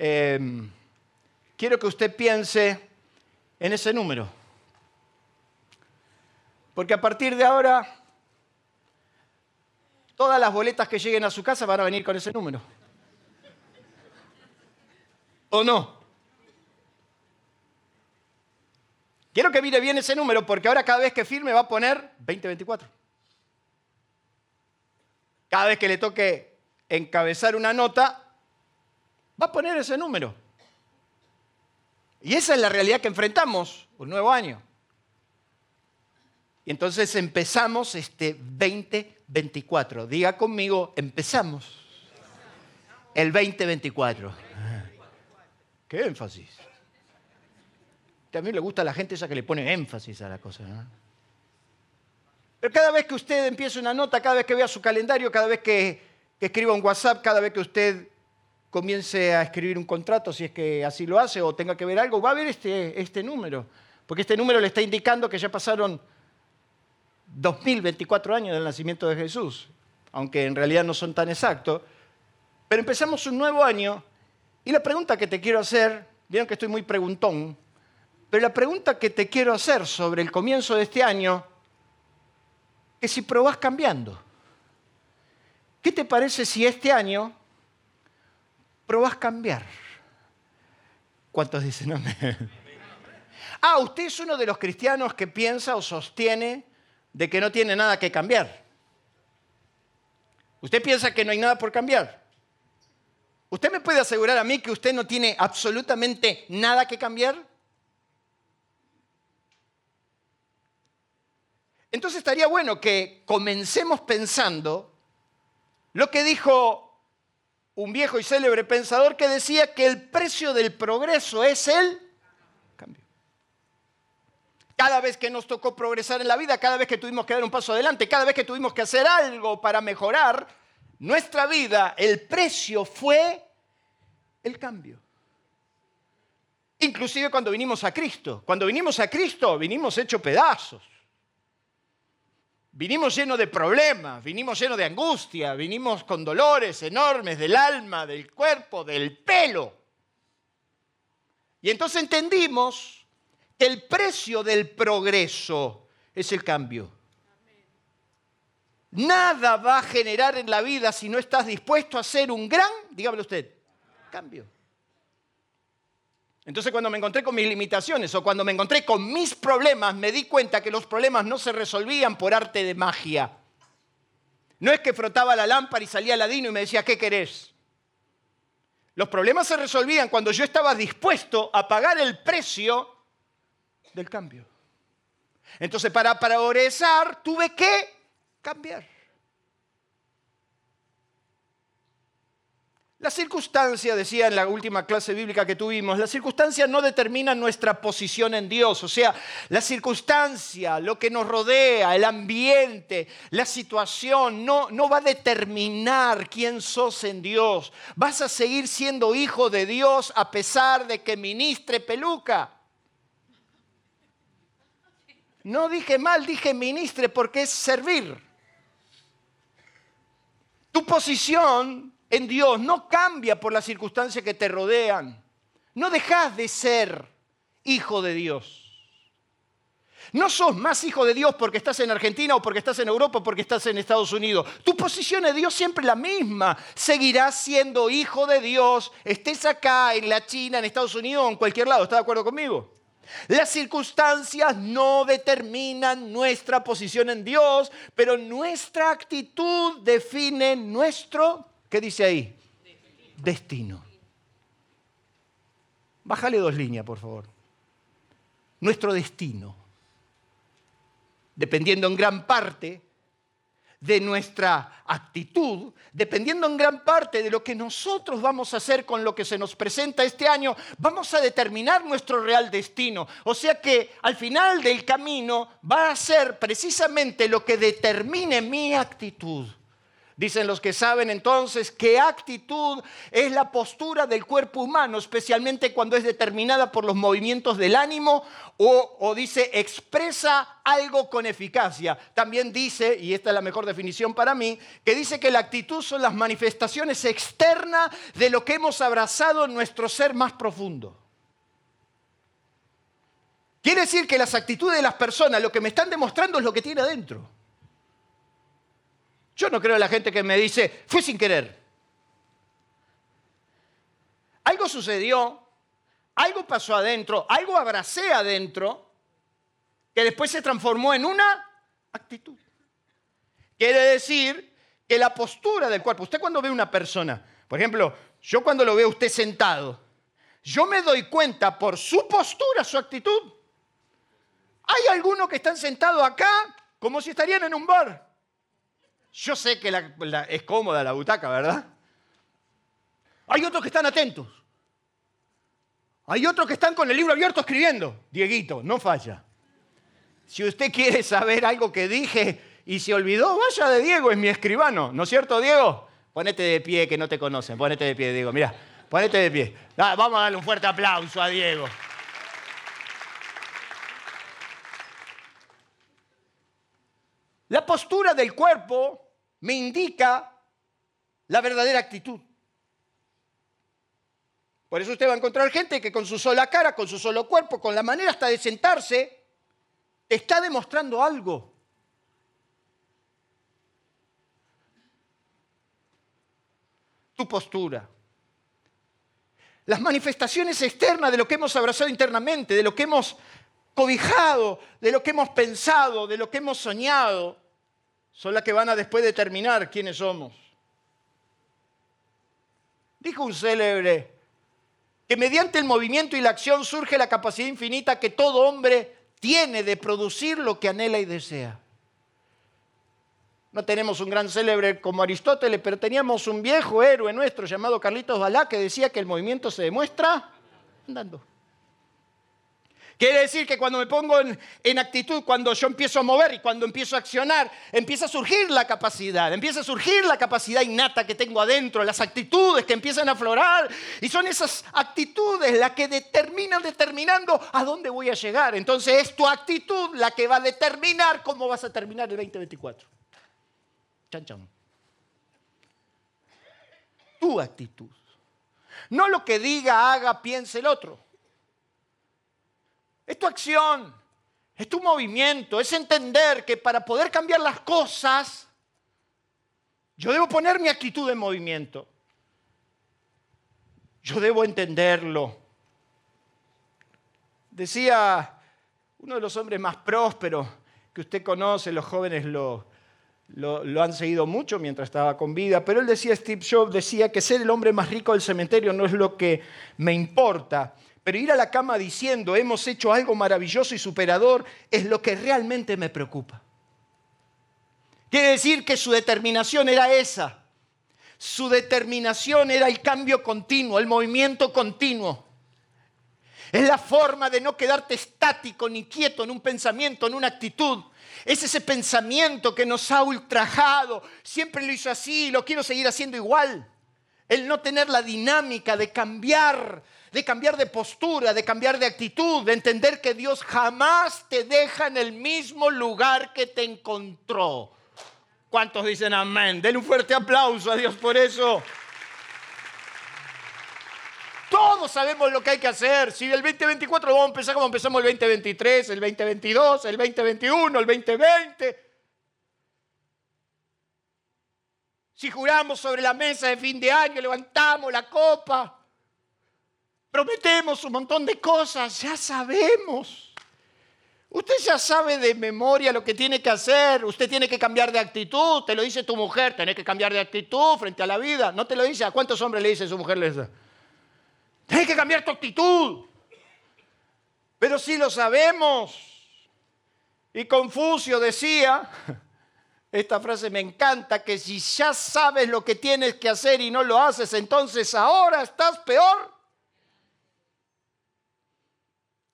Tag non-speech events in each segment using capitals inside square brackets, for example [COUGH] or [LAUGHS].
Eh, quiero que usted piense en ese número. Porque a partir de ahora, todas las boletas que lleguen a su casa van a venir con ese número. ¿O no? Quiero que mire bien ese número porque ahora cada vez que firme va a poner 2024. Cada vez que le toque encabezar una nota, va a poner ese número. Y esa es la realidad que enfrentamos, un nuevo año. Y entonces empezamos este 2024. Diga conmigo, empezamos el 2024. ¿Qué énfasis? También le gusta a la gente esa que le pone énfasis a la cosa. Pero cada vez que usted empieza una nota, cada vez que vea su calendario, cada vez que, que escriba un WhatsApp, cada vez que usted comience a escribir un contrato, si es que así lo hace, o tenga que ver algo, va a ver este, este número. Porque este número le está indicando que ya pasaron 2024 años del nacimiento de Jesús, aunque en realidad no son tan exactos. Pero empezamos un nuevo año y la pregunta que te quiero hacer, vieron que estoy muy preguntón, pero la pregunta que te quiero hacer sobre el comienzo de este año es si probás cambiando. ¿Qué te parece si este año probás cambiar? ¿Cuántos dicen amén? Ah, usted es uno de los cristianos que piensa o sostiene de que no tiene nada que cambiar. ¿Usted piensa que no hay nada por cambiar? ¿Usted me puede asegurar a mí que usted no tiene absolutamente nada que cambiar? Entonces estaría bueno que comencemos pensando lo que dijo un viejo y célebre pensador que decía que el precio del progreso es el cambio. Cada vez que nos tocó progresar en la vida, cada vez que tuvimos que dar un paso adelante, cada vez que tuvimos que hacer algo para mejorar nuestra vida, el precio fue el cambio. Inclusive cuando vinimos a Cristo. Cuando vinimos a Cristo, vinimos hecho pedazos. Vinimos llenos de problemas, vinimos llenos de angustia, vinimos con dolores enormes del alma, del cuerpo, del pelo. Y entonces entendimos que el precio del progreso es el cambio. Nada va a generar en la vida si no estás dispuesto a hacer un gran, dígame usted, cambio. Entonces cuando me encontré con mis limitaciones o cuando me encontré con mis problemas, me di cuenta que los problemas no se resolvían por arte de magia. No es que frotaba la lámpara y salía Ladino y me decía, ¿qué querés? Los problemas se resolvían cuando yo estaba dispuesto a pagar el precio del cambio. Entonces para progresar tuve que cambiar. La circunstancia, decía en la última clase bíblica que tuvimos, la circunstancia no determina nuestra posición en Dios. O sea, la circunstancia, lo que nos rodea, el ambiente, la situación, no, no va a determinar quién sos en Dios. Vas a seguir siendo hijo de Dios a pesar de que ministre peluca. No dije mal, dije ministre porque es servir. Tu posición en Dios no cambia por las circunstancias que te rodean. No dejas de ser hijo de Dios. No sos más hijo de Dios porque estás en Argentina o porque estás en Europa o porque estás en Estados Unidos. Tu posición de Dios siempre es la misma. Seguirás siendo hijo de Dios, estés acá, en la China, en Estados Unidos o en cualquier lado. ¿Estás de acuerdo conmigo? Las circunstancias no determinan nuestra posición en Dios, pero nuestra actitud define nuestro ¿Qué dice ahí? Destino. Bájale dos líneas, por favor. Nuestro destino, dependiendo en gran parte de nuestra actitud, dependiendo en gran parte de lo que nosotros vamos a hacer con lo que se nos presenta este año, vamos a determinar nuestro real destino. O sea que al final del camino va a ser precisamente lo que determine mi actitud. Dicen los que saben entonces qué actitud es la postura del cuerpo humano, especialmente cuando es determinada por los movimientos del ánimo o, o, dice expresa algo con eficacia. También dice, y esta es la mejor definición para mí, que dice que la actitud son las manifestaciones externas de lo que hemos abrazado en nuestro ser más profundo. Quiere decir que las actitudes de las personas lo que me están demostrando es lo que tiene adentro. Yo no creo en la gente que me dice, fue sin querer. Algo sucedió, algo pasó adentro, algo abracé adentro, que después se transformó en una actitud. Quiere decir que la postura del cuerpo, usted cuando ve una persona, por ejemplo, yo cuando lo veo usted sentado, yo me doy cuenta por su postura, su actitud. Hay algunos que están sentados acá como si estarían en un bar. Yo sé que es cómoda la butaca, ¿verdad? Hay otros que están atentos. Hay otros que están con el libro abierto escribiendo. Dieguito, no falla. Si usted quiere saber algo que dije y se olvidó, vaya de Diego, es mi escribano. ¿No es cierto, Diego? Ponete de pie, que no te conocen. Ponete de pie, Diego. Mira, ponete de pie. Vamos a darle un fuerte aplauso a Diego. La postura del cuerpo me indica la verdadera actitud. Por eso usted va a encontrar gente que con su sola cara, con su solo cuerpo, con la manera hasta de sentarse, está demostrando algo. Tu postura. Las manifestaciones externas de lo que hemos abrazado internamente, de lo que hemos de lo que hemos pensado, de lo que hemos soñado, son las que van a después determinar quiénes somos. Dijo un célebre que mediante el movimiento y la acción surge la capacidad infinita que todo hombre tiene de producir lo que anhela y desea. No tenemos un gran célebre como Aristóteles, pero teníamos un viejo héroe nuestro llamado Carlitos Balá que decía que el movimiento se demuestra andando. Quiere decir que cuando me pongo en, actitud, cuando yo empiezo a mover y cuando empiezo a accionar, empieza a surgir la capacidad, empieza a surgir la capacidad innata que tengo adentro, las actitudes que empiezan a aflorar. Y son esas actitudes las que determinan, determinando a dónde voy a llegar. Entonces es tu actitud la que va a determinar cómo vas a terminar el 2024. Chan, chan. Tu actitud. No lo que diga, haga, piense el otro. Es tu acción, es tu movimiento, es entender que para poder cambiar las cosas, yo debo poner mi actitud en movimiento. Yo debo entenderlo. Decía uno de los hombres más prósperos que usted conoce, los jóvenes lo, han seguido mucho mientras estaba con vida, pero él decía, Steve Jobs decía que ser el hombre más rico del cementerio no es lo que me importa, pero ir a la cama diciendo, hemos hecho algo maravilloso y superador, es lo que realmente me preocupa. Quiere decir que su determinación era esa. Su determinación era el cambio continuo, el movimiento continuo. Es la forma de no quedarte estático ni quieto en un pensamiento, en una actitud. Es ese pensamiento que nos ha ultrajado. Siempre lo hizo así y lo quiero seguir haciendo igual. El no tener la dinámica de cambiar de cambiar de postura, de cambiar de actitud, de entender que Dios jamás te deja en el mismo lugar que te encontró. ¿Cuántos dicen amén? Den un fuerte aplauso a Dios por eso. Todos sabemos lo que hay que hacer. Si el 2024 vamos a empezar como empezamos el 2023, el 2022, el 2021, el 2020. Si juramos sobre la mesa de fin de año, levantamos la copa. Prometemos un montón de cosas, ya sabemos. Usted ya sabe de memoria lo que tiene que hacer. Usted tiene que cambiar de actitud. Te lo dice tu mujer. Tenés que cambiar de actitud frente a la vida. No te lo dice. ¿A cuántos hombres le dice su mujer? Le dice? Tienes que cambiar tu actitud. Pero sí lo sabemos. Y Confucio decía [LAUGHS] Esta frase me encanta, que si ya sabes lo que tienes que hacer y no lo haces, entonces ahora estás peor.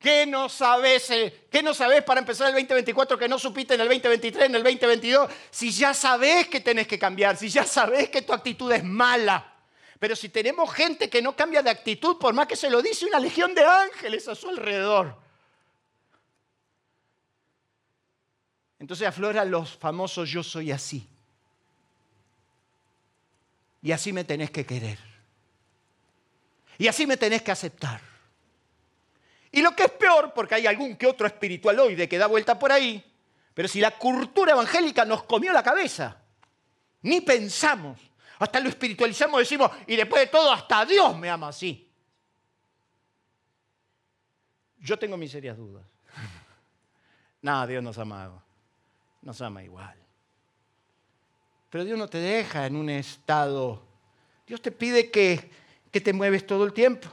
¿Qué no sabes, eh? ¿Qué no sabes para empezar el 2024 que no supiste en el 2023, en el 2022? Si ya sabes que tenés que cambiar, si ya sabes que tu actitud es mala. Pero si tenemos gente que no cambia de actitud, por más que se lo dice una legión de ángeles a su alrededor. Entonces afloran los famosos yo soy así. Y así me tenés que querer. Y así me tenés que aceptar. Y lo que es peor, porque hay algún que otro espiritualoide que da vuelta por ahí, pero si la cultura evangélica nos comió la cabeza, ni pensamos, hasta lo espiritualizamos, decimos, y después de todo, hasta Dios me ama así. Yo tengo mis serias dudas. [LAUGHS] Nada, Dios nos ama, nos ama igual. Pero Dios no te deja en un estado. Dios te pide que, que te mueves todo el tiempo.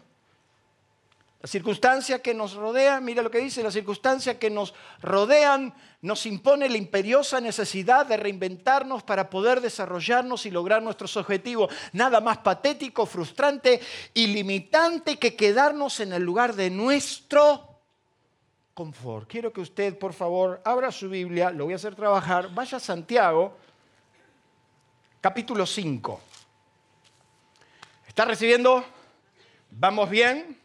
La circunstancia que nos rodea, mira lo que dice, la circunstancia que nos rodean nos impone la imperiosa necesidad de reinventarnos para poder desarrollarnos y lograr nuestros objetivos. Nada más patético, frustrante y limitante que quedarnos en el lugar de nuestro confort. Quiero que usted, por favor, abra su Biblia, lo voy a hacer trabajar, vaya a Santiago, capítulo 5. ¿Está recibiendo? ¿Vamos bien?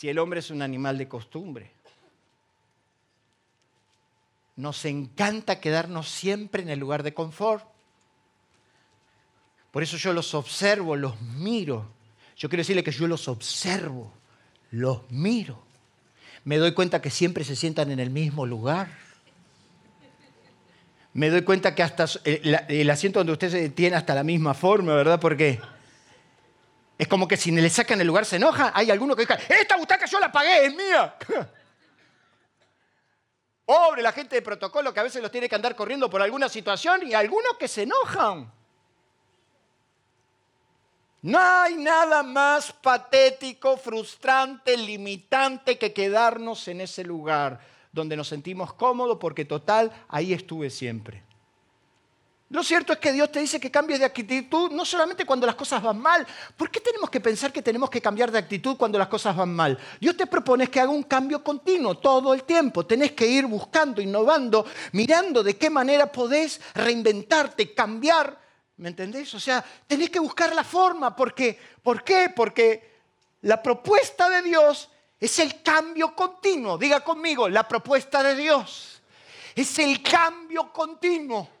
Si el hombre es un animal de costumbre. Nos encanta quedarnos siempre en el lugar de confort. Por eso yo los observo, los miro. Yo quiero decirle que yo los observo, los miro. Me doy cuenta que siempre se sientan en el mismo lugar. Me doy cuenta que hasta el, asiento donde usted tiene hasta la misma forma, ¿verdad? Porque es como que si le sacan el lugar se enoja. Hay alguno que dice, esta butaca yo la pagué, es mía. [LAUGHS] Pobre la gente de protocolo que a veces los tiene que andar corriendo por alguna situación y algunos que se enojan. No hay nada más patético, frustrante, limitante que quedarnos en ese lugar donde nos sentimos cómodos porque total, ahí estuve siempre. Lo cierto es que Dios te dice que cambies de actitud no solamente cuando las cosas van mal. ¿Por qué tenemos que pensar que tenemos que cambiar de actitud cuando las cosas van mal? Dios te propone que haga un cambio continuo todo el tiempo. Tenés que ir buscando, innovando, mirando de qué manera podés reinventarte, cambiar. ¿Me entendés? O sea, tenés que buscar la forma. ¿Por qué? Porque la propuesta de Dios es el cambio continuo. Diga conmigo, la propuesta de Dios es el cambio continuo.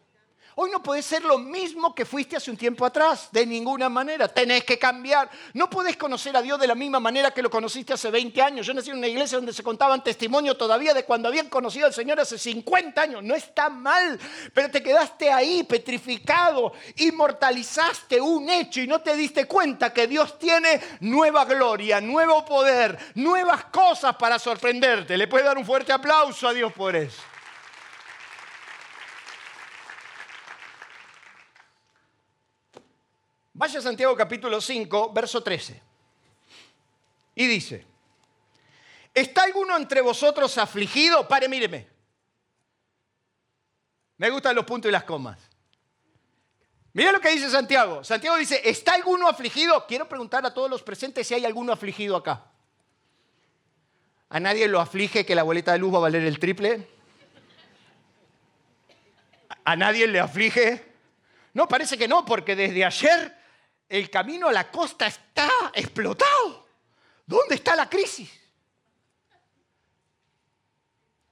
Hoy no puedes ser lo mismo que fuiste hace un tiempo atrás, de ninguna manera. Tenés que cambiar. No puedes conocer a Dios de la misma manera que lo conociste hace 20 años. Yo nací en una iglesia donde se contaban testimonios todavía de cuando habían conocido al Señor hace 50 años. No está mal, pero te quedaste ahí petrificado, inmortalizaste un hecho y no te diste cuenta que Dios tiene nueva gloria, nuevo poder, nuevas cosas para sorprenderte. Le puedes dar un fuerte aplauso a Dios por eso. Vaya a Santiago capítulo 5, verso 13. Y dice, ¿está alguno entre vosotros afligido? Pare, míreme. Me gustan los puntos y las comas. Mira lo que dice Santiago. Santiago dice, ¿está alguno afligido? Quiero preguntar a todos los presentes si hay alguno afligido acá. ¿A nadie lo aflige que la boleta de luz va a valer el triple? ¿A nadie le aflige? No, parece que no, porque desde ayer el camino a la costa está explotado. ¿Dónde está la crisis?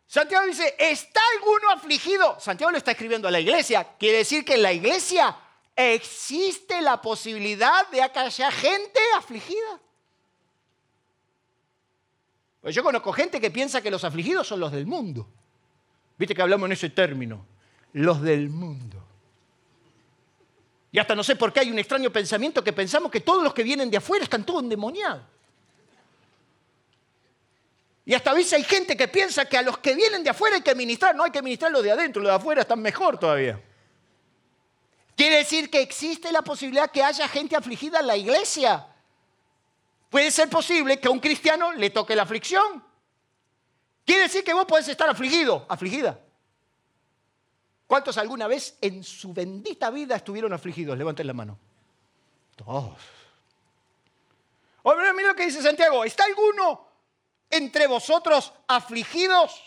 Santiago dice, ¿está alguno afligido? Santiago lo está escribiendo a la iglesia. Quiere decir que en la iglesia existe la posibilidad de que haya gente afligida. Pues yo conozco gente que piensa que los afligidos son los del mundo. Viste que hablamos en ese término, los del mundo. Y hasta no sé por qué hay un extraño pensamiento que pensamos que todos los que vienen de afuera están todos endemoniados. Y hasta a veces hay gente que piensa que a los que vienen de afuera hay que ministrar. No hay que ministrar los de adentro, los de afuera están mejor todavía. Quiere decir que existe la posibilidad que haya gente afligida en la iglesia. Puede ser posible que a un cristiano le toque la aflicción. Quiere decir que vos podés estar afligido, afligida. ¿Cuántos alguna vez en su bendita vida estuvieron afligidos? Levanten la mano. Todos. Oye, mira lo que dice Santiago. ¿Está alguno entre vosotros afligidos?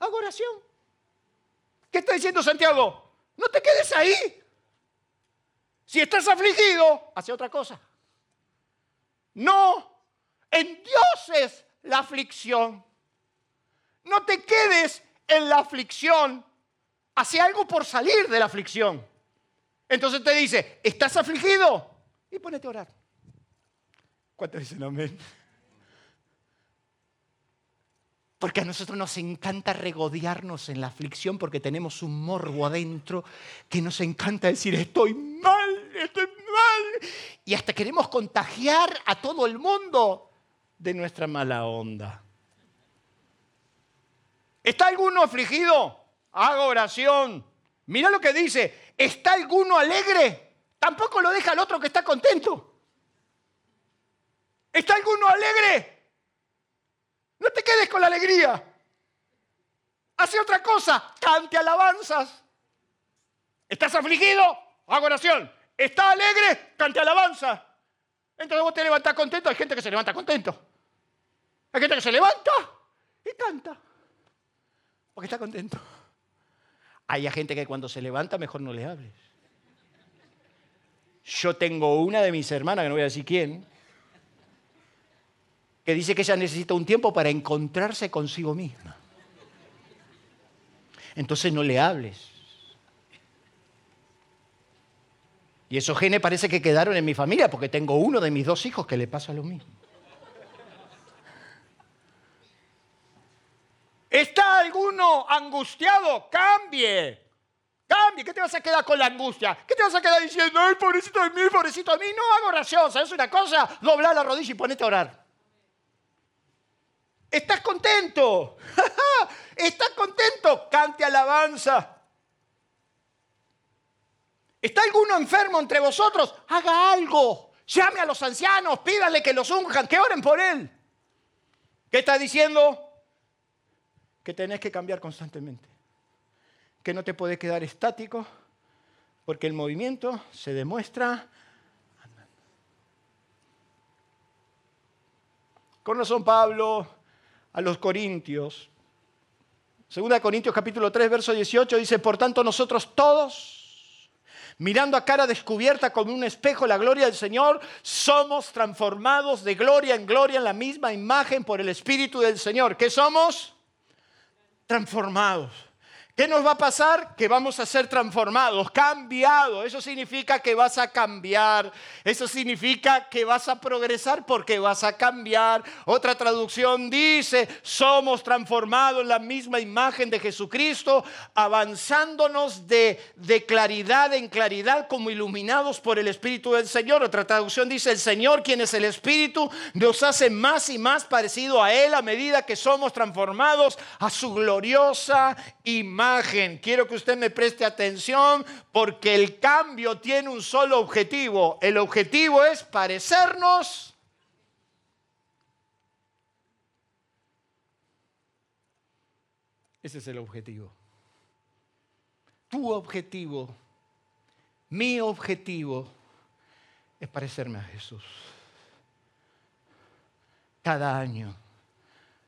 Hago oración. ¿Qué está diciendo Santiago? No te quedes ahí. Si estás afligido, hace otra cosa. No en Dios es la aflicción. No te quedes en la aflicción. Hace algo por salir de la aflicción. Entonces te dice, ¿estás afligido? Y ponete a orar. ¿Cuántos dicen amén? Porque a nosotros nos encanta regodearnos en la aflicción porque tenemos un morbo adentro que nos encanta decir, estoy mal, estoy mal. Y hasta queremos contagiar a todo el mundo de nuestra mala onda. ¿Está alguno afligido? Haga oración. Mira lo que dice. ¿Está alguno alegre? Tampoco lo deja el otro que está contento. ¿Está alguno alegre? No te quedes con la alegría. Hace otra cosa. Cante alabanzas. ¿Estás afligido? Haga oración. ¿Está alegre? Cante alabanza. Entonces vos te levantás contento. Hay gente que se levanta contento. Hay gente que se levanta y canta porque está contento. Hay gente que cuando se levanta mejor no le hables. Yo tengo una de mis hermanas, que no voy a decir quién, que dice que ella necesita un tiempo para encontrarse consigo misma. Entonces no le hables. Y esos genes parece que quedaron en mi familia, porque tengo uno de mis dos hijos que le pasa lo mismo. ¿Está alguno angustiado? Cambie. Cambie. ¿Qué te vas a quedar con la angustia? ¿Qué te vas a quedar diciendo, ay, pobrecito de mí, pobrecito de mí? No hago oración. ¿Sabes una cosa? Dobla la rodilla y ponete a orar. ¿Estás contento? [LAUGHS] ¿Estás contento? Cante alabanza. ¿Está alguno enfermo entre vosotros? Haga algo. Llame a los ancianos, pídale que los unjan, que oren por él. ¿Qué está diciendo? Que tenés que cambiar constantemente, que no te puedes quedar estático, porque el movimiento se demuestra andando. Con razón Pablo a los Corintios, 2 Corintios capítulo 3, verso 18 dice, por tanto nosotros todos, mirando a cara descubierta como un espejo la gloria del Señor, somos transformados de gloria en gloria en la misma imagen por el Espíritu del Señor. ¿Qué somos? Transformados. ¿Qué nos va a pasar? Que vamos a ser transformados, cambiados. Eso significa que vas a cambiar. Eso significa que vas a progresar porque vas a cambiar. Otra traducción dice, somos transformados en la misma imagen de Jesucristo, avanzándonos de, claridad en claridad como iluminados por el Espíritu del Señor. Otra traducción dice, el Señor, quien es el Espíritu, nos hace más y más parecido a Él a medida que somos transformados a su gloriosa imagen Quiero que usted me preste atención porque el cambio tiene un solo objetivo. El objetivo es parecernos. Ese es el objetivo. Tu objetivo, mi objetivo es parecerme a Jesús. Cada año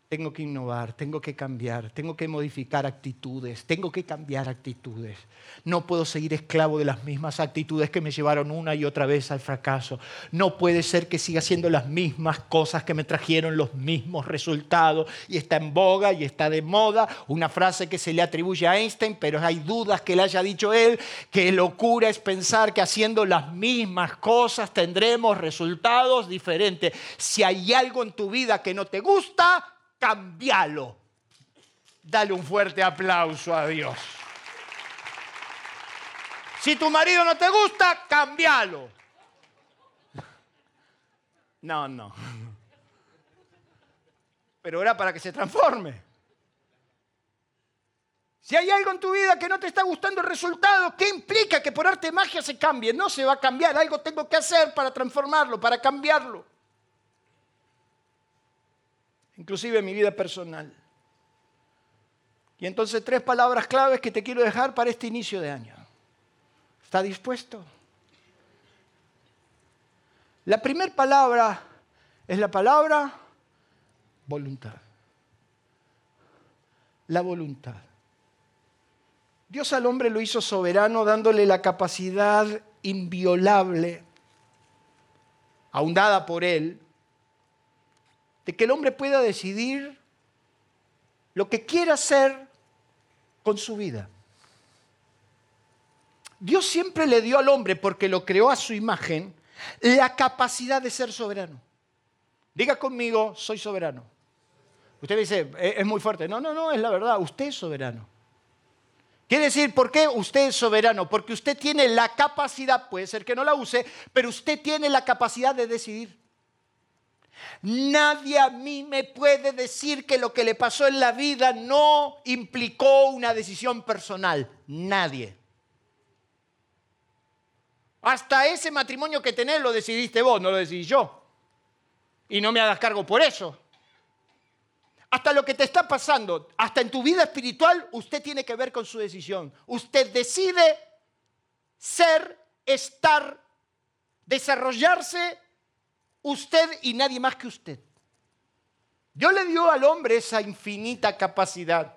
tengo que innovar, tengo que cambiar, tengo que modificar actitudes, tengo que cambiar actitudes. No puedo seguir esclavo de las mismas actitudes que me llevaron una y otra vez al fracaso. No puede ser que siga haciendo las mismas cosas que me trajeron los mismos resultados. Y está en boga y está de moda una frase que se le atribuye a Einstein, pero hay dudas que le haya dicho él, que locura es pensar que haciendo las mismas cosas tendremos resultados diferentes. Si hay algo en tu vida que no te gusta, cambialo. Dale un fuerte aplauso a Dios. Si tu marido no te gusta, cambialo. No, no. Pero era para que se transforme. Si hay algo en tu vida que no te está gustando el resultado, ¿qué implica que por arte de magia se cambie? No se va a cambiar, algo tengo que hacer para transformarlo, para cambiarlo inclusive en mi vida personal. Y entonces tres palabras claves que te quiero dejar para este inicio de año. ¿Está dispuesto? La primera palabra es la palabra voluntad. La voluntad. Dios al hombre lo hizo soberano dándole la capacidad inviolable, aun dada por él, de que el hombre pueda decidir lo que quiera hacer con su vida. Dios siempre le dio al hombre, porque lo creó a su imagen, la capacidad de ser soberano. Diga conmigo, soy soberano. Usted dice, es muy fuerte. No, no, no, es la verdad, usted es soberano. Quiere decir, ¿por qué usted es soberano? Porque usted tiene la capacidad, puede ser que no la use, pero usted tiene la capacidad de decidir. Nadie a mí me puede decir que lo que le pasó en la vida no implicó una decisión personal. Nadie. Hasta ese matrimonio que tenés lo decidiste vos, no lo decidí yo. Y no me hagas cargo por eso. Hasta lo que te está pasando, hasta en tu vida espiritual, usted tiene que ver con su decisión. Usted decide ser, estar, desarrollarse usted y nadie más que usted. Dios le dio al hombre esa infinita capacidad.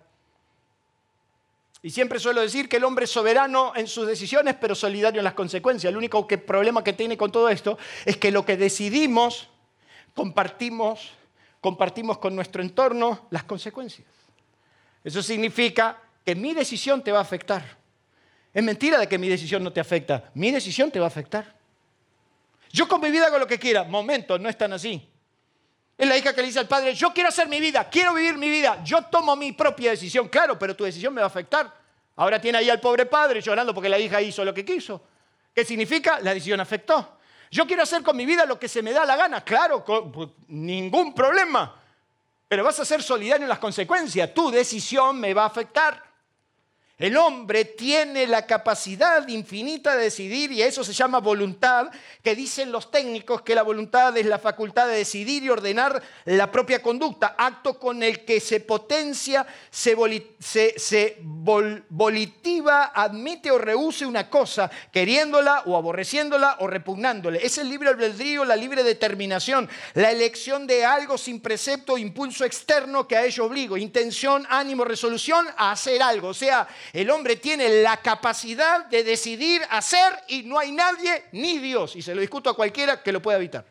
Y siempre suelo decir que el hombre es soberano en sus decisiones, pero solidario en las consecuencias. El único problema que tiene con todo esto es que lo que decidimos, compartimos, compartimos con nuestro entorno las consecuencias. Eso significa que mi decisión te va a afectar. Es mentira de que mi decisión no te afecta. Mi decisión te va a afectar. Yo con mi vida hago lo que quiera. Momento, no es tan así. Es la hija que le dice al padre, yo quiero hacer mi vida, quiero vivir mi vida, yo tomo mi propia decisión. Claro, pero tu decisión me va a afectar. Ahora tiene ahí al pobre padre llorando porque la hija hizo lo que quiso. ¿Qué significa? La decisión afectó. Yo quiero hacer con mi vida lo que se me da la gana. Claro, pues, ningún problema. Pero vas a ser solidario en las consecuencias. Tu decisión me va a afectar. El hombre tiene la capacidad infinita de decidir y eso se llama voluntad, que dicen los técnicos que la voluntad es la facultad de decidir y ordenar la propia conducta, acto con el que se potencia, se, volitiva, admite o rehúse una cosa, queriéndola o aborreciéndola o repugnándole. Es el libre albedrío, la libre determinación, la elección de algo sin precepto impulso externo que a ello obligo, intención, ánimo, resolución a hacer algo. O sea, el hombre tiene la capacidad de decidir hacer y no hay nadie ni Dios. Y se lo discuto a cualquiera que lo pueda evitar.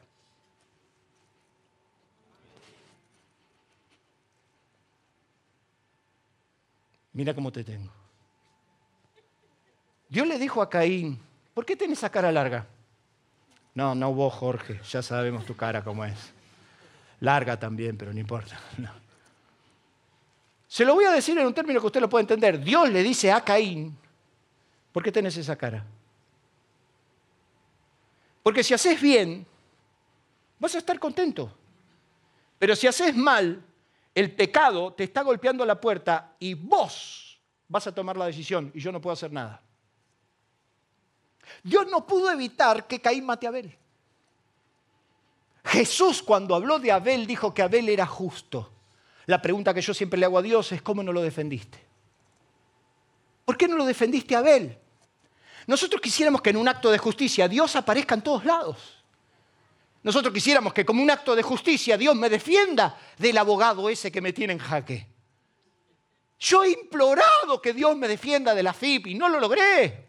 Mira cómo te tengo. Dios le dijo a Caín, ¿por qué tienes esa cara larga? No, no vos, Jorge, ya sabemos tu cara cómo es. Larga también, pero no importa. [LAUGHS] No. Se lo voy a decir en un término que usted lo puede entender. Dios le dice a Caín, ¿por qué tenés esa cara? Porque si haces bien, vas a estar contento. Pero si haces mal, el pecado te está golpeando la puerta y vos vas a tomar la decisión y yo no puedo hacer nada. Dios no pudo evitar que Caín mate a Abel. Jesús cuando habló de Abel dijo que Abel era justo. La pregunta que yo siempre le hago a Dios es, ¿cómo no lo defendiste? ¿Por qué no lo defendiste a Abel? Nosotros quisiéramos que en un acto de justicia Dios aparezca en todos lados. Nosotros quisiéramos que como un acto de justicia Dios me defienda del abogado ese que me tiene en jaque. Yo he implorado que Dios me defienda de la FIP y no lo logré.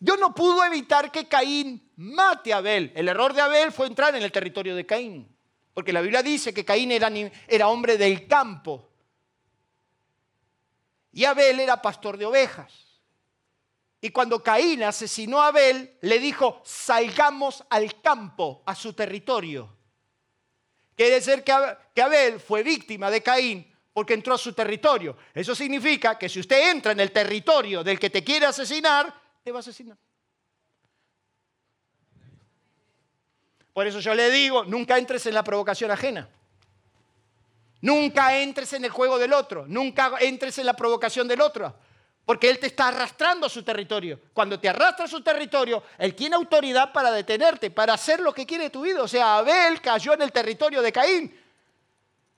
Dios no pudo evitar que Caín mate a Abel. El error de Abel fue entrar en el territorio de Caín. Porque la Biblia dice que Caín era, hombre del campo y Abel era pastor de ovejas. Y cuando Caín asesinó a Abel, le dijo, salgamos al campo, a su territorio. Quiere decir que Abel fue víctima de Caín porque entró a su territorio. Eso significa que si usted entra en el territorio del que te quiere asesinar, te va a asesinar. Por eso yo le digo, nunca entres en la provocación ajena. Nunca entres en el juego del otro. Nunca entres en la provocación del otro. Porque Él te está arrastrando a su territorio. Cuando te arrastra a su territorio, Él tiene autoridad para detenerte, para hacer lo que quiere tu vida. O sea, Abel cayó en el territorio de Caín.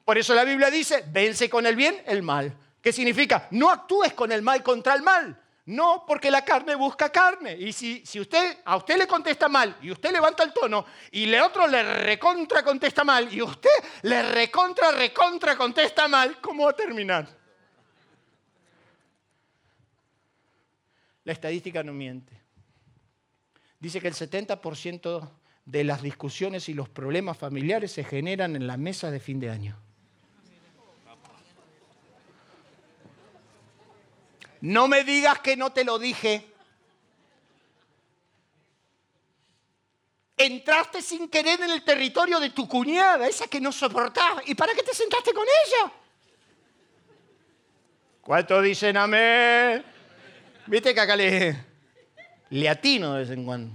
Por eso la Biblia dice, vence con el bien el mal. ¿Qué significa? No actúes con el mal contra el mal. No, porque la carne busca carne. Y si, si, usted, a usted le contesta mal y usted levanta el tono y le otro le recontra contesta mal y usted le recontra, recontra contesta mal, ¿cómo va a terminar? La estadística no miente. Dice que el 70% de las discusiones y los problemas familiares se generan en la mesa de fin de año. No me digas que no te lo dije. Entraste sin querer en el territorio de tu cuñada, esa que no soportaba. ¿Y para qué te sentaste con ella? ¿Cuántos dicen amén? Viste que acá le, le atino de vez en cuando.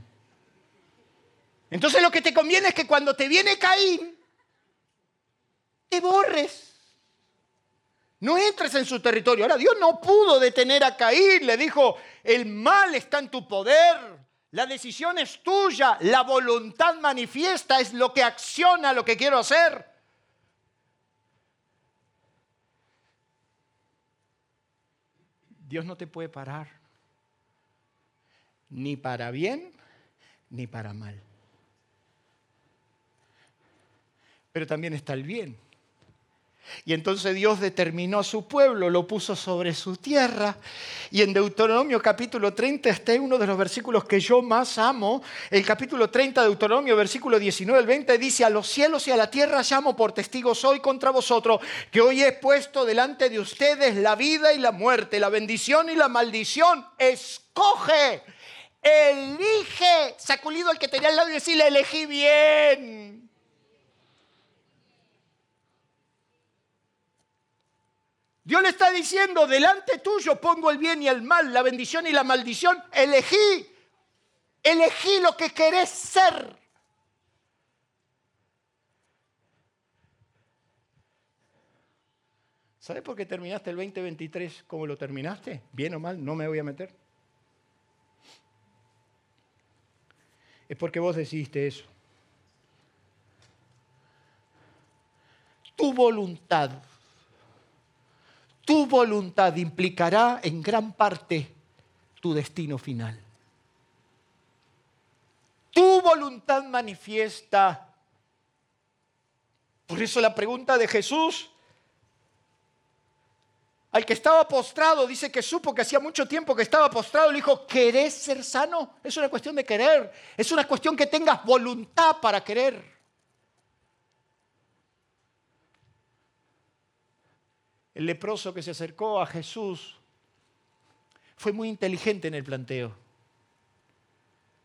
Entonces lo que te conviene es que cuando te viene Caín, te borres. No entres en su territorio. Ahora Dios no pudo detener a Caín. Le dijo, el mal está en tu poder. La decisión es tuya. La voluntad manifiesta es lo que acciona lo que quiero hacer. Dios no te puede parar. Ni para bien, ni para mal. Pero también está el bien. Y entonces Dios determinó a su pueblo, lo puso sobre su tierra. Y en Deuteronomio capítulo 30 está uno de los versículos que yo más amo. El capítulo 30 de Deuteronomio, versículo 19 al 20, dice, a los cielos y a la tierra llamo por testigos hoy contra vosotros, que hoy he puesto delante de ustedes la vida y la muerte, la bendición y la maldición. Escoge, elige, sacudido el que tenía al lado y decirle, elegí bien. Dios le está diciendo, delante tuyo pongo el bien y el mal, la bendición y la maldición. Elegí, elegí lo que querés ser. ¿Sabes por qué terminaste el 2023 como lo terminaste? Bien o mal, no me voy a meter. Es porque vos decidiste eso. Tu voluntad tu voluntad implicará en gran parte tu destino final. Tu voluntad manifiesta. Por eso la pregunta de Jesús al que estaba postrado, dice que supo que hacía mucho tiempo que estaba postrado, le dijo, ¿querés ser sano? Es una cuestión de querer, es una cuestión que tengas voluntad para querer. El leproso que se acercó a Jesús fue muy inteligente en el planteo,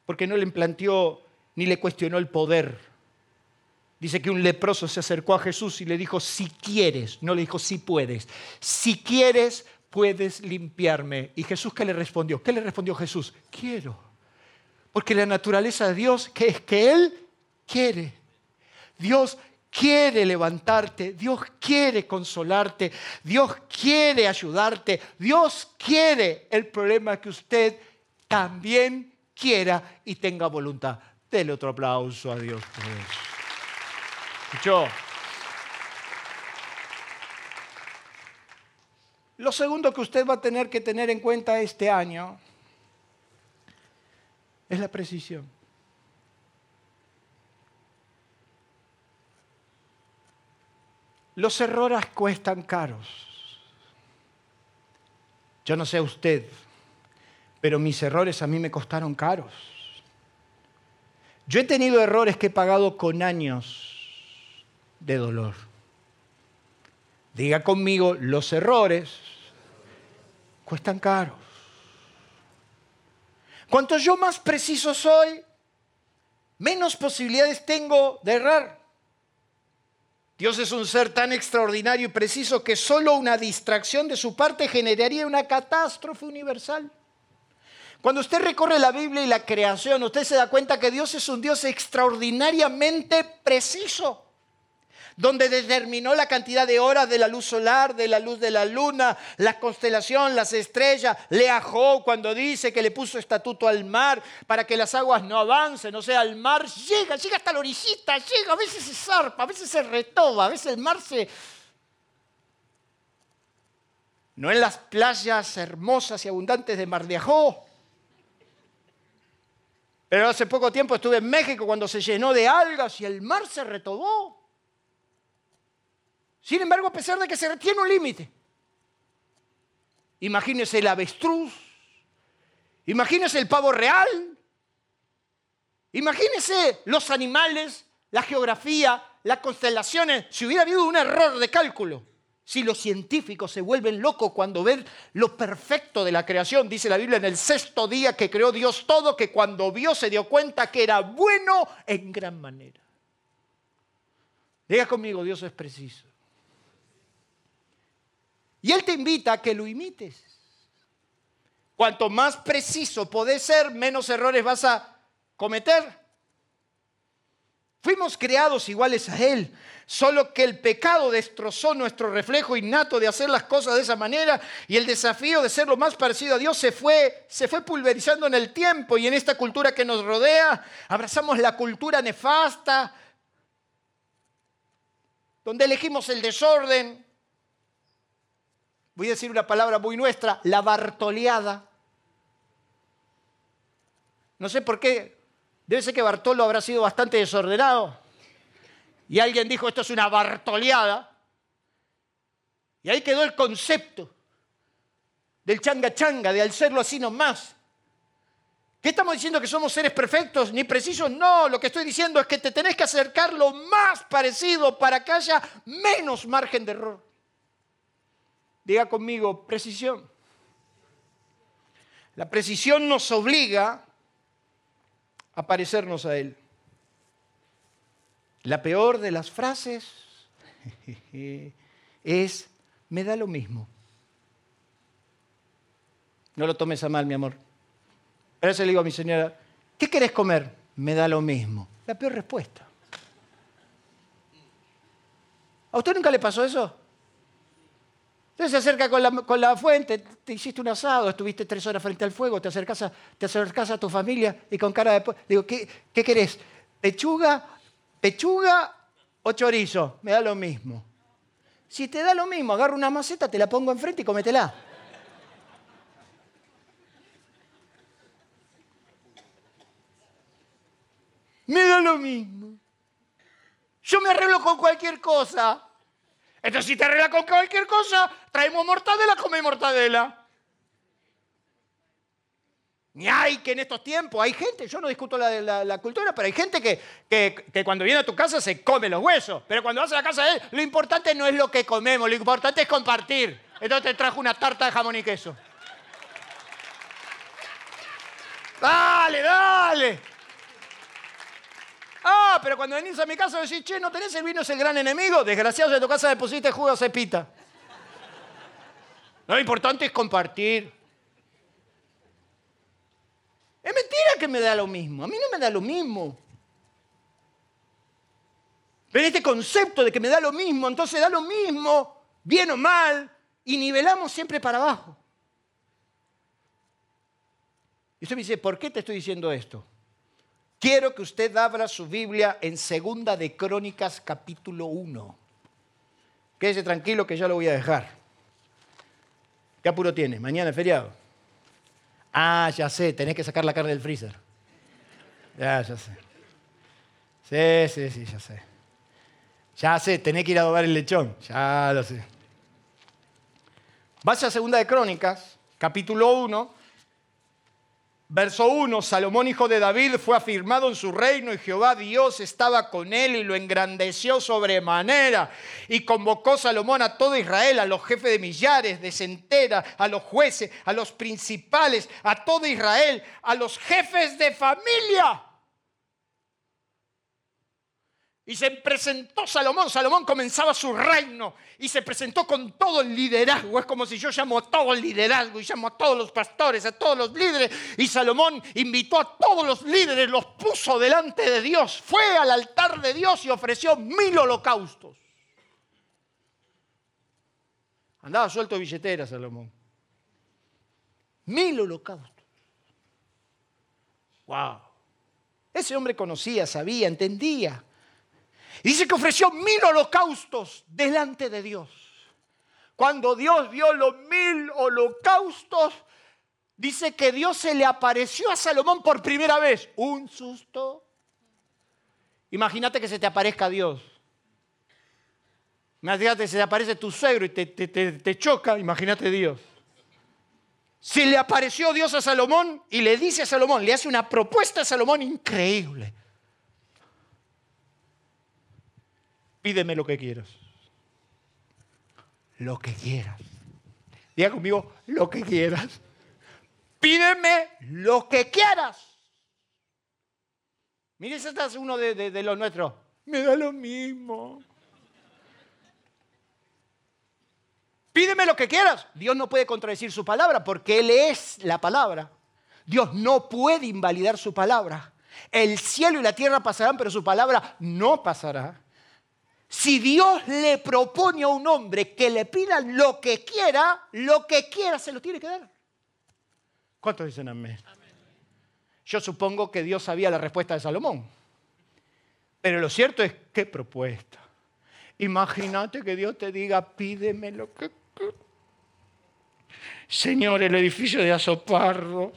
porque no le planteó ni le cuestionó el poder. Dice que un leproso se acercó a Jesús y le dijo, si quieres, no le dijo, si puedes, si quieres, puedes limpiarme. ¿Y Jesús qué le respondió? ¿Qué le respondió Jesús? Quiero. Porque la naturaleza de Dios que es que Él quiere. Dios quiere levantarte, Dios quiere consolarte, Dios quiere ayudarte, Dios quiere el problema que usted también quiera y tenga voluntad. Dele otro aplauso a Dios. Lo segundo que usted va a tener que tener en cuenta este año es la precisión. Los errores cuestan caros. Yo no sé usted, pero mis errores a mí me costaron caros. Yo he tenido errores que he pagado con años de dolor. Diga conmigo, los errores cuestan caros. Cuanto yo más preciso soy, menos posibilidades tengo de errar. Dios es un ser tan extraordinario y preciso que solo una distracción de su parte generaría una catástrofe universal. Cuando usted recorre la Biblia y la creación, usted se da cuenta que Dios es un Dios extraordinariamente preciso. Donde determinó la cantidad de horas de la luz solar, de la luz de la luna, la constelación, las estrellas. Lea cuando dice que le puso estatuto al mar para que las aguas no avancen. O sea, el mar llega, llega hasta la orillita, llega, a veces se zarpa, a veces se retoba, a veces el mar se... No en las playas hermosas y abundantes de Mar de Ajó, pero hace poco tiempo estuve en México cuando se llenó de algas y el mar se retobó. Sin embargo, a pesar de que se tiene un límite, imagínese el avestruz, imagínese el pavo real, imagínese los animales, la geografía, las constelaciones, si hubiera habido un error de cálculo. Si los científicos se vuelven locos cuando ven lo perfecto de la creación, dice la Biblia en el sexto día que creó Dios todo, que cuando vio se dio cuenta que era bueno en gran manera. Diga conmigo, Dios es preciso. Y Él te invita a que lo imites. Cuanto más preciso podés ser, menos errores vas a cometer. Fuimos creados iguales a Él, solo que el pecado destrozó nuestro reflejo innato de hacer las cosas de esa manera y el desafío de ser lo más parecido a Dios se fue, se fue pulverizando en el tiempo y en esta cultura que nos rodea. Abrazamos la cultura nefasta, donde elegimos el desorden. Voy a decir una palabra muy nuestra, la bartoleada. No sé por qué Debe ser que Bartolo habrá sido bastante desordenado. Y alguien dijo, esto es una bartoleada. Y ahí quedó el concepto del changa changa, de hacerlo así nomás. ¿Qué estamos diciendo que somos seres perfectos ni precisos? No, lo que estoy diciendo es que te tenés que acercar lo más parecido para que haya menos margen de error. Diga conmigo, precisión. La precisión nos obliga a parecernos a Él. La peor de las frases [LAUGHS] es, me da lo mismo. No lo tomes a mal, mi amor. A veces le digo a mi señora, ¿qué querés comer? Me da lo mismo. La peor respuesta. ¿A usted nunca le pasó eso? Entonces se acerca con la, fuente, te hiciste un asado, estuviste tres horas frente al fuego, te acercas a, tu familia y con cara de... Digo, ¿qué, ¿qué querés? ¿Pechuga, pechuga o chorizo? Me da lo mismo. Si te da lo mismo, agarro una maceta, te la pongo enfrente y cométela. Me da lo mismo. Yo me arreglo con cualquier cosa. Entonces, si te arregla con cualquier cosa, traemos mortadela, come mortadela. Ni hay que en estos tiempos, hay gente, yo no discuto la, cultura, pero hay gente que, que, cuando viene a tu casa se come los huesos. Pero cuando vas a la casa de él, lo importante no es lo que comemos, lo importante es compartir. Entonces te trajo una tarta de jamón y queso. Dale, dale. Ah, pero cuando venís a mi casa decís, che, ¿no tenés el vino es el gran enemigo? Desgraciado, de tu casa le pusiste jugo a cepita. Lo importante es compartir. Es mentira que me da lo mismo. A mí no me da lo mismo. Pero este concepto de que me da lo mismo, entonces da lo mismo, bien o mal, y nivelamos siempre para abajo. Y usted me dice, ¿por qué te estoy diciendo esto? Quiero que usted abra su Biblia en Segunda de Crónicas capítulo 1. Quédese tranquilo que ya lo voy a dejar. ¿Qué apuro tiene? Mañana es feriado. Ah, ya sé, tenés que sacar la carne del freezer. Ya, ya sé. Sí, sí, sí, ya sé. Ya sé, tenés que ir a adobar el lechón. Ya lo sé. Vaya a Segunda de Crónicas, capítulo 1, Verso 1, Salomón hijo de David fue afirmado en su reino y Jehová Dios estaba con él y lo engrandeció sobremanera. Y convocó Salomón a todo Israel, a los jefes de millares, de centera, a los jueces, a los principales, a todo Israel, a los jefes de familia. Y se presentó Salomón. Salomón comenzaba su reino y se presentó con todo el liderazgo. Es como si yo llamo a todo el liderazgo y llamo a todos los pastores, a todos los líderes. Y Salomón invitó a todos los líderes, los puso delante de Dios. Fue al altar de Dios y ofreció mil holocaustos. Andaba suelto billetera Salomón. Mil holocaustos. Wow. Ese hombre conocía, sabía, entendía. Dice que ofreció mil holocaustos delante de Dios. Cuando Dios vio los mil holocaustos, dice que Dios se le apareció a Salomón por primera vez. Un susto. Imagínate que se te aparezca Dios. Imagínate se te aparece tu suegro y te, te choca. Imagínate Dios. Si le apareció Dios a Salomón y le dice a Salomón, le hace una propuesta a Salomón increíble. Pídeme lo que quieras. Lo que quieras. Diga conmigo, lo que quieras. Pídeme lo que quieras. Mire, ese es uno de, de los nuestros. Me da lo mismo. Pídeme lo que quieras. Dios no puede contradecir su palabra porque Él es la palabra. Dios no puede invalidar su palabra. El cielo y la tierra pasarán, pero su palabra no pasará. Si Dios le propone a un hombre que le pida lo que quiera, lo que quiera se lo tiene que dar. ¿Cuántos dicen amén? Yo supongo que Dios sabía la respuesta de Salomón. Pero lo cierto es, ¿qué propuesta? Imagínate que Dios te diga, pídeme lo que Señor, el edificio de Azopardo,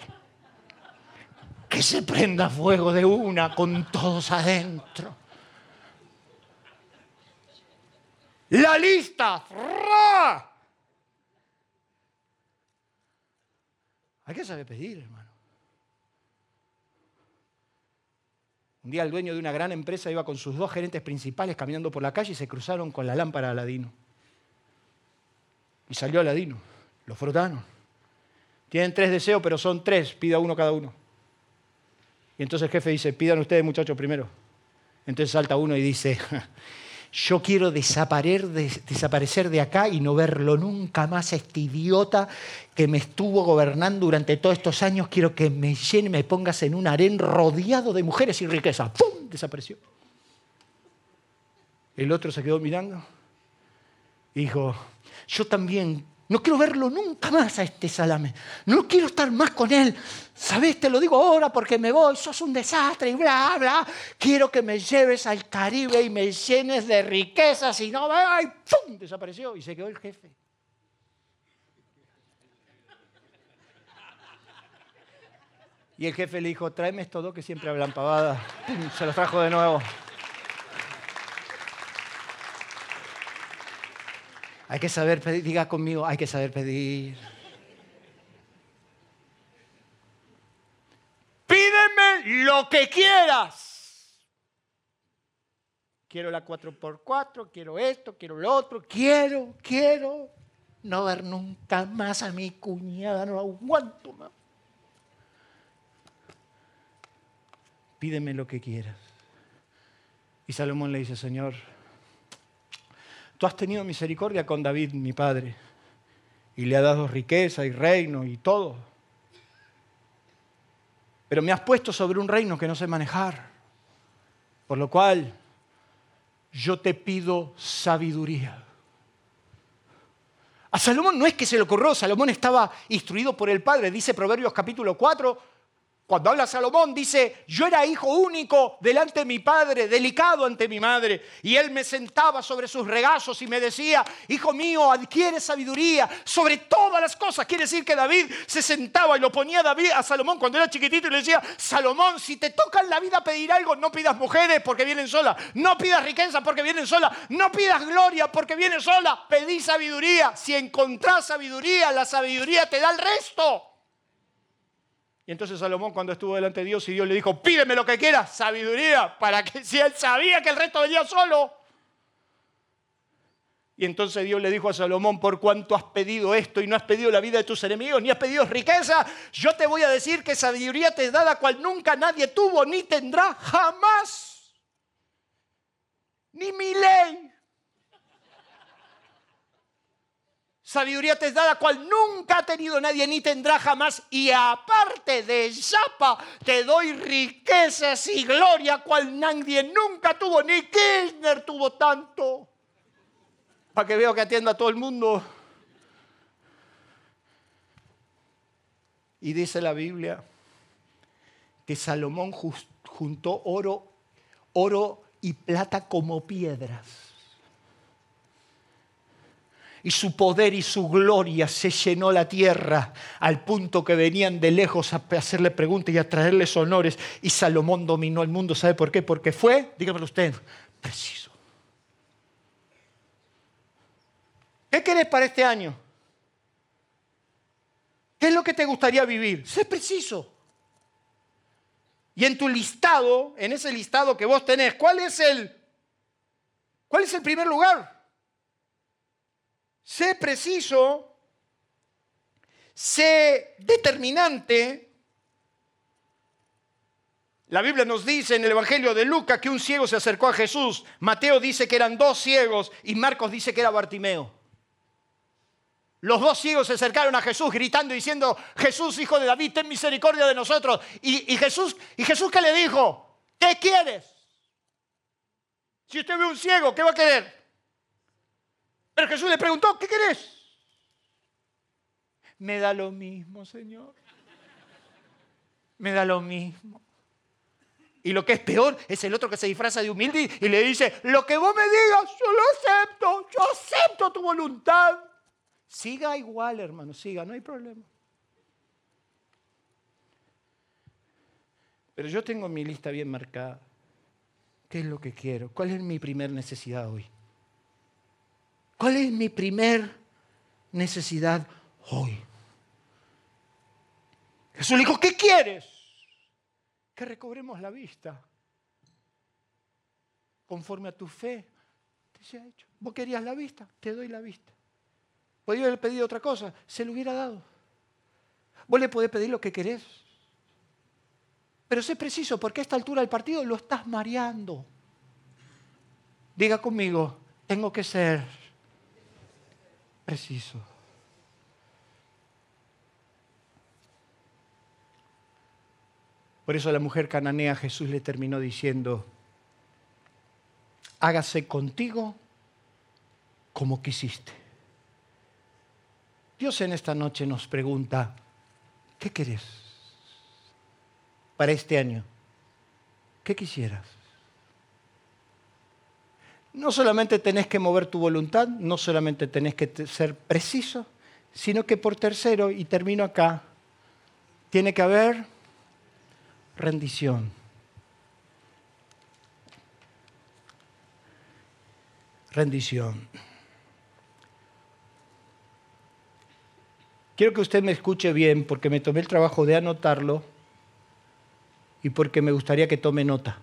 que se prenda fuego de una con todos adentro. La lista. Hay que saber pedir, hermano. Un día el dueño de una gran empresa iba con sus dos gerentes principales caminando por la calle y se cruzaron con la lámpara de Aladino. Y salió Aladino. Lo frotaron. Tienen tres deseos, pero son tres. Pida uno cada uno. Y entonces el jefe dice, pidan ustedes muchachos primero. Entonces salta uno y dice, [LAUGHS] yo quiero desaparecer de acá y no verlo nunca más a este idiota que me estuvo gobernando durante todos estos años. Quiero que me llene, me pongas en un harén rodeado de mujeres y riqueza. ¡Pum! Desapareció. El otro se quedó mirando y dijo, yo también no quiero verlo nunca más a este salame. No quiero estar más con él. ¿Sabes? Te lo digo ahora porque me voy. Sos un desastre y bla, bla. Quiero que me lleves al Caribe y me llenes de riquezas y no. ¡Ay! ¡Pum! Desapareció y se quedó el jefe. Y el jefe le dijo, tráeme estos dos que siempre hablan pavada. [LAUGHS] Se los trajo de nuevo. Hay que saber pedir, diga conmigo, hay que saber pedir. Pídeme lo que quieras. Quiero la 4x4, quiero esto, quiero lo otro, quiero, quiero no ver nunca más a mi cuñada, no aguanto más. Pídeme lo que quieras. Y Salomón le dice, Señor, Tú has tenido misericordia con David, mi padre, y le has dado riqueza y reino y todo. Pero me has puesto sobre un reino que no sé manejar. Por lo cual yo te pido sabiduría. A Salomón no es que se le ocurrió, Salomón estaba instruido por el Padre. Dice Proverbios capítulo 4, cuando habla Salomón dice, yo era hijo único delante de mi padre, delicado ante mi madre, y él me sentaba sobre sus regazos y me decía, hijo mío, adquiere sabiduría sobre todas las cosas. Quiere decir que David se sentaba y lo ponía David, a Salomón cuando era chiquitito y le decía, Salomón, si te toca en la vida pedir algo, no pidas mujeres porque vienen solas, no pidas riqueza porque vienen solas, no pidas gloria porque vienen solas, pedí sabiduría. Si encontrás sabiduría, la sabiduría te da el resto. Y entonces Salomón cuando estuvo delante de Dios y Dios le dijo, pídeme lo que quieras, sabiduría, para que si él sabía que el resto venía solo. Y entonces Dios le dijo a Salomón, por cuanto has pedido esto y no has pedido la vida de tus enemigos, ni has pedido riqueza, yo te voy a decir que sabiduría te da la cual nunca nadie tuvo ni tendrá jamás. ni mi ley. Sabiduría te es dada cual nunca ha tenido nadie ni tendrá jamás. Y aparte de Yapa, te doy riquezas y gloria cual nadie nunca tuvo, ni Kirchner tuvo tanto. Para que veo que atienda a todo el mundo. Y dice la Biblia que Salomón juntó oro, oro y plata como piedras. Y su poder y su gloria se llenó la tierra al punto que venían de lejos a hacerle preguntas y a traerles honores. Y Salomón dominó el mundo. ¿Sabe por qué? Porque fue, dígamelo usted, preciso. ¿Qué querés para este año? ¿Qué es lo que te gustaría vivir? Sé preciso. Y en tu listado, en ese listado que vos tenés, ¿cuál es el, cuál es el primer lugar? Sé preciso, sé determinante. La Biblia nos dice en el Evangelio de Lucas que un ciego se acercó a Jesús. Mateo dice que eran dos ciegos y Marcos dice que era Bartimeo. Los dos ciegos se acercaron a Jesús gritando y diciendo, Jesús, hijo de David, ten misericordia de nosotros. Y, Jesús, ¿y Jesús qué le dijo? ¿Qué quieres? Si usted ve un ciego, ¿qué va a querer? Pero Jesús le preguntó, ¿qué querés? Me da lo mismo, Señor. Me da lo mismo. Y lo que es peor es el otro que se disfraza de humilde y le dice, lo que vos me digas, yo lo acepto, yo acepto tu voluntad. Siga igual, hermano, siga, no hay problema. Pero yo tengo mi lista bien marcada. ¿Qué es lo que quiero? ¿Cuál es mi primer necesidad hoy? ¿Cuál es mi primer necesidad hoy? Jesús le dijo, ¿qué quieres? Que recobremos la vista. Conforme a tu fe, te se ha hecho. Vos querías la vista, te doy la vista. Podría haber pedido otra cosa, se lo hubiera dado. Vos le podés pedir lo que querés. Pero sé preciso, porque a esta altura del partido lo estás mareando. Diga conmigo, tengo que ser preciso. Por eso la mujer cananea Jesús le terminó diciendo, hágase contigo como quisiste. Dios en esta noche nos pregunta, ¿qué querés para este año? ¿Qué quisieras? No solamente tenés que mover tu voluntad, no solamente tenés que ser preciso, sino que por tercero, y termino acá, tiene que haber rendición. Rendición. Quiero que usted me escuche bien porque me tomé el trabajo de anotarlo y porque me gustaría que tome nota.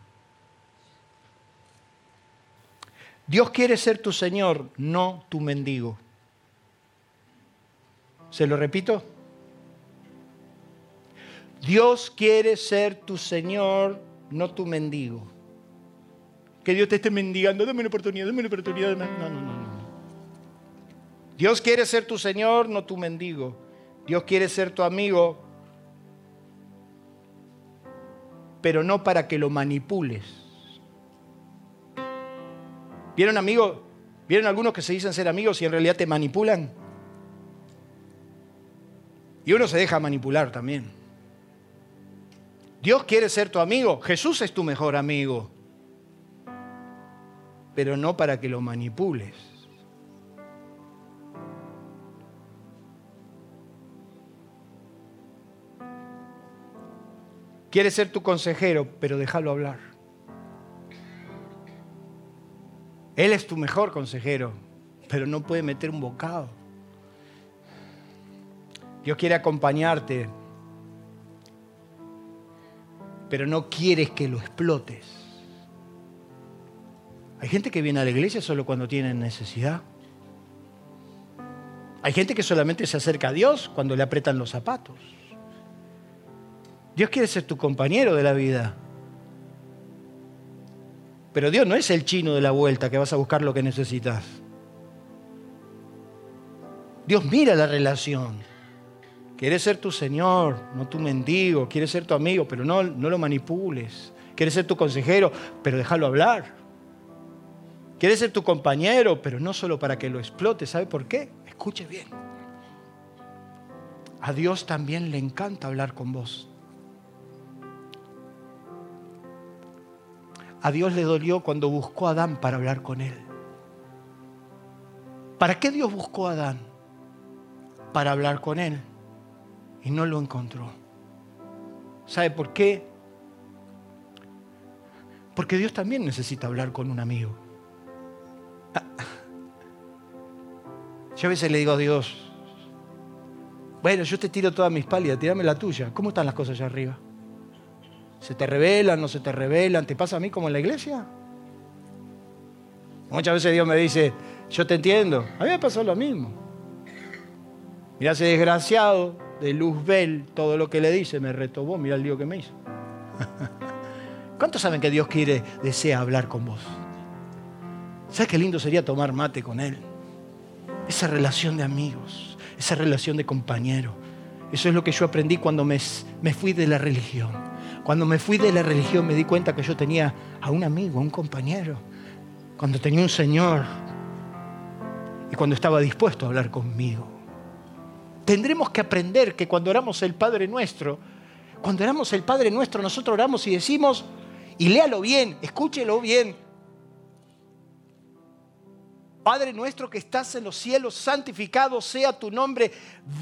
Dios quiere ser tu Señor, no tu mendigo. ¿Se lo repito? Dios quiere ser tu Señor, no tu mendigo. Que Dios te esté mendigando, dame una oportunidad, dame una oportunidad. No, no, no, no. Dios quiere ser tu Señor, no tu mendigo. Dios quiere ser tu amigo, pero no para que lo manipules. ¿Vieron amigos? ¿Vieron algunos que se dicen ser amigos y en realidad te manipulan? Y uno se deja manipular también. Dios quiere ser tu amigo. Jesús es tu mejor amigo. Pero no para que lo manipules. Quiere ser tu consejero, pero déjalo hablar. Él es tu mejor consejero, pero no puede meter un bocado. Dios quiere acompañarte, pero no quieres que lo explotes. Hay gente que viene a la iglesia solo cuando tiene necesidad. Hay gente que solamente se acerca a Dios cuando le apretan los zapatos. Dios quiere ser tu compañero de la vida. Pero Dios no es el chino de la vuelta que vas a buscar lo que necesitas. Dios mira la relación. Quiere ser tu Señor, no tu mendigo. Quiere ser tu amigo, pero no, no lo manipules. Quiere ser tu consejero, pero déjalo hablar. Quiere ser tu compañero, pero no solo para que lo explote. ¿Sabe por qué? Escuche bien. A Dios también le encanta hablar con vos. A Dios le dolió cuando buscó a Adán para hablar con él. ¿Para qué Dios buscó a Adán? Para hablar con él. Y no lo encontró. ¿Sabe por qué? Porque Dios también necesita hablar con un amigo. [LAUGHS] Yo a veces le digo a Dios, bueno, yo te tiro todas mis pálidas, tirame la tuya. ¿Cómo están las cosas allá arriba? ¿Se te revelan, no se te revelan? ¿Te pasa a mí como en la iglesia? Muchas veces Dios me dice, yo te entiendo. A mí me pasó lo mismo. Mira ese desgraciado de Luzbel, todo lo que le dice me retobó, mira el lío que me hizo. [LAUGHS] ¿Cuántos saben que Dios quiere, desea hablar con vos? ¿Sabes qué lindo sería tomar mate con Él? Esa relación de amigos, esa relación de compañero. Eso es lo que yo aprendí cuando me, me fui de la religión. Cuando me fui de la religión me di cuenta que yo tenía a un amigo, a un compañero. Cuando tenía un Señor y cuando estaba dispuesto a hablar conmigo. Tendremos que aprender que cuando oramos el Padre Nuestro, cuando oramos el Padre Nuestro, nosotros oramos y decimos, y léalo bien, escúchelo bien, Padre nuestro que estás en los cielos, santificado sea tu nombre,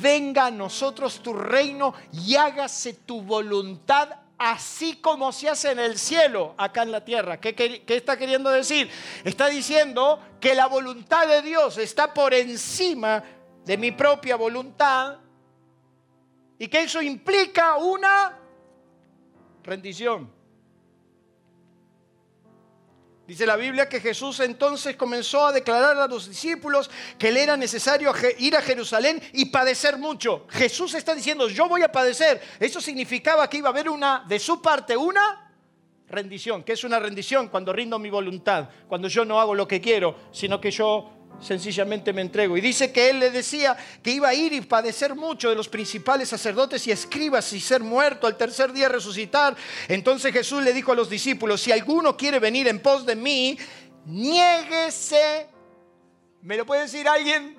venga a nosotros tu reino y hágase tu voluntad así como se hace en el cielo, acá en la tierra. ¿Qué, está queriendo decir? Está diciendo que la voluntad de Dios está por encima de mi propia voluntad y que eso implica una rendición. Dice la Biblia que Jesús entonces comenzó a declarar a los discípulos que le era necesario ir a Jerusalén y padecer mucho. Jesús está diciendo, yo voy a padecer. Eso significaba que iba a haber una, de su parte, una rendición. ¿Qué es una rendición? Cuando rindo mi voluntad, cuando yo no hago lo que quiero, sino que yo sencillamente me entrego. Y dice que él le decía que iba a ir y padecer mucho de los principales sacerdotes y escribas y ser muerto al tercer día resucitar. Entonces Jesús le dijo a los discípulos, si alguno quiere venir en pos de mí, niéguese. ¿Me lo puede decir alguien?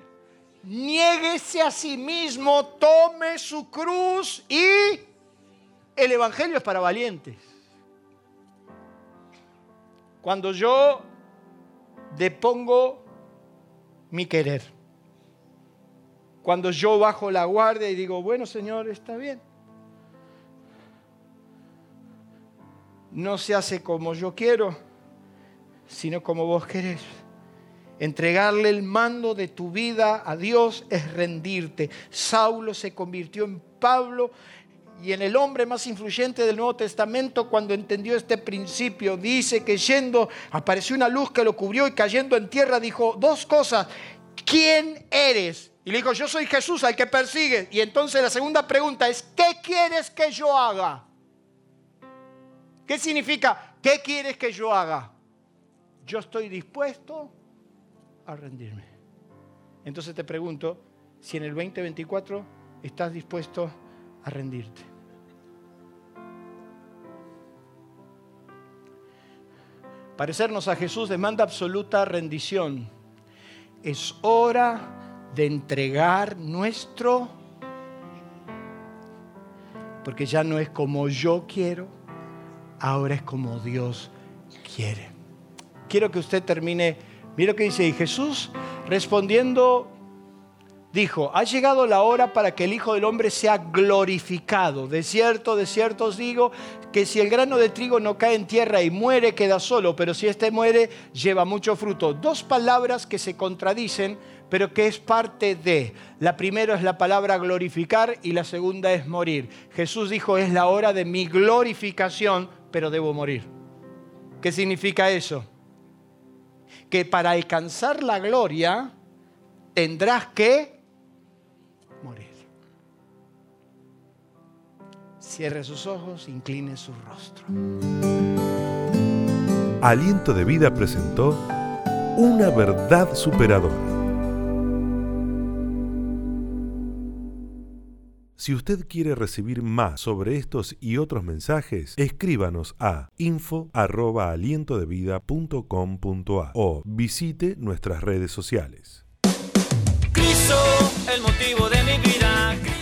Niéguese a sí mismo, tome su cruz y el Evangelio es para valientes. Cuando yo depongo mi querer. Cuando yo bajo la guardia y digo, bueno Señor, está bien. No se hace como yo quiero, sino como vos querés. Entregarle el mando de tu vida a Dios es rendirte. Saulo se convirtió en Pablo y en el hombre más influyente del Nuevo Testamento cuando entendió este principio. Dice que yendo apareció una luz que lo cubrió y cayendo en tierra dijo dos cosas. ¿Quién eres? Y le dijo, yo soy Jesús al que persigue. Y entonces la segunda pregunta es, ¿qué quieres que yo haga? ¿Qué significa? ¿Qué quieres que yo haga? Yo estoy dispuesto a rendirme. Entonces te pregunto si en el 2024 estás dispuesto a rendirte. Parecernos a Jesús demanda absoluta rendición. Es hora de entregar nuestro, porque ya no es como yo quiero, ahora es como Dios quiere. Quiero que usted termine, mira lo que dice, y Jesús respondiendo dijo, ha llegado la hora para que el Hijo del Hombre sea glorificado. De cierto, de cierto os digo que si el grano de trigo no cae en tierra y muere, queda solo, pero si éste muere, lleva mucho fruto. Dos palabras que se contradicen, pero que es parte de. La primera es la palabra glorificar y la segunda es morir. Jesús dijo, es la hora de mi glorificación, pero debo morir. ¿Qué significa eso? Que para alcanzar la gloria tendrás que Cierre sus ojos, incline su rostro. Aliento de Vida presentó Una verdad superadora. Si usted quiere recibir más sobre estos y otros mensajes, escríbanos a info@alientodevida.com.a o visite nuestras redes sociales. Cristo, el motivo de.